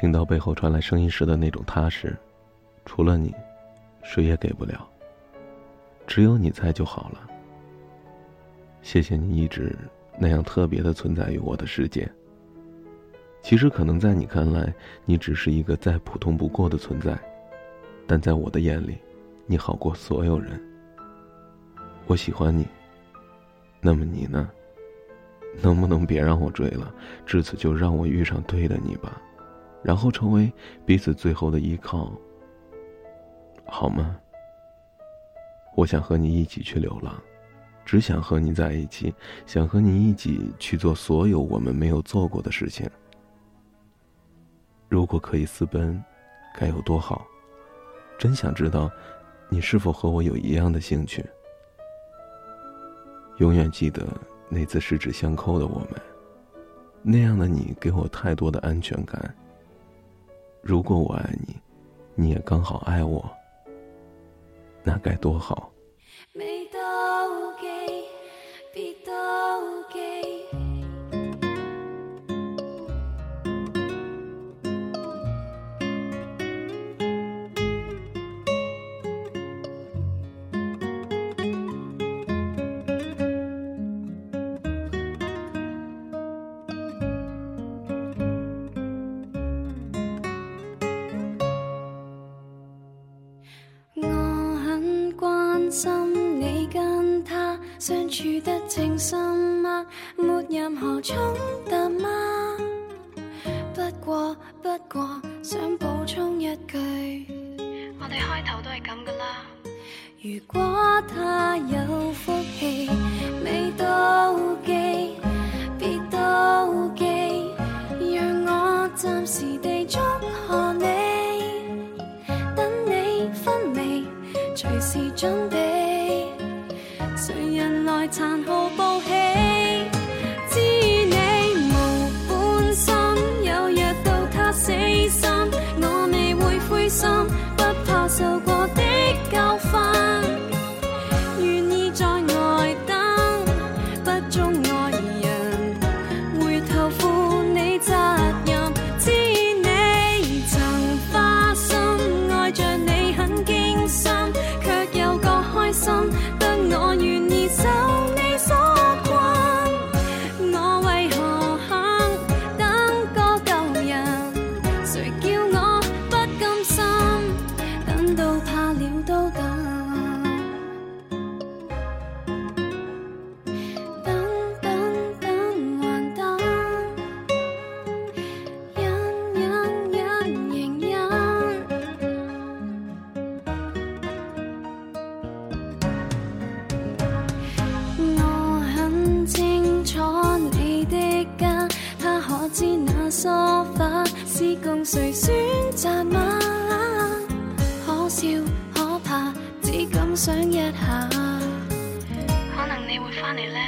听到背后传来声音时的那种踏实，除了你，谁也给不了。只有你在就好了。谢谢你一直那样特别的存在于我的世界。其实可能在你看来，你只是一个再普通不过的存在，但在我的眼里，你好过所有人。我喜欢你。那么你呢？能不能别让我追了？至此就让我遇上对的你吧。然后成为彼此最后的依靠，好吗？我想和你一起去流浪，只想和你在一起，想和你一起去做所有我们没有做过的事情。如果可以私奔，该有多好！真想知道，你是否和我有一样的兴趣？永远记得那次十指相扣的我们，那样的你给我太多的安全感。如果我爱你，你也刚好爱我，那该多好。相处得情深吗？没任何冲突吗？不过不过想补充一句，我哋开头都系咁噶啦。如果他有福气，未妒忌，别妒忌，让我暂时地祝贺你，等你分离，随时准残酷是共谁选择吗？可笑可怕，只敢想一下。可能你会翻嚟呢？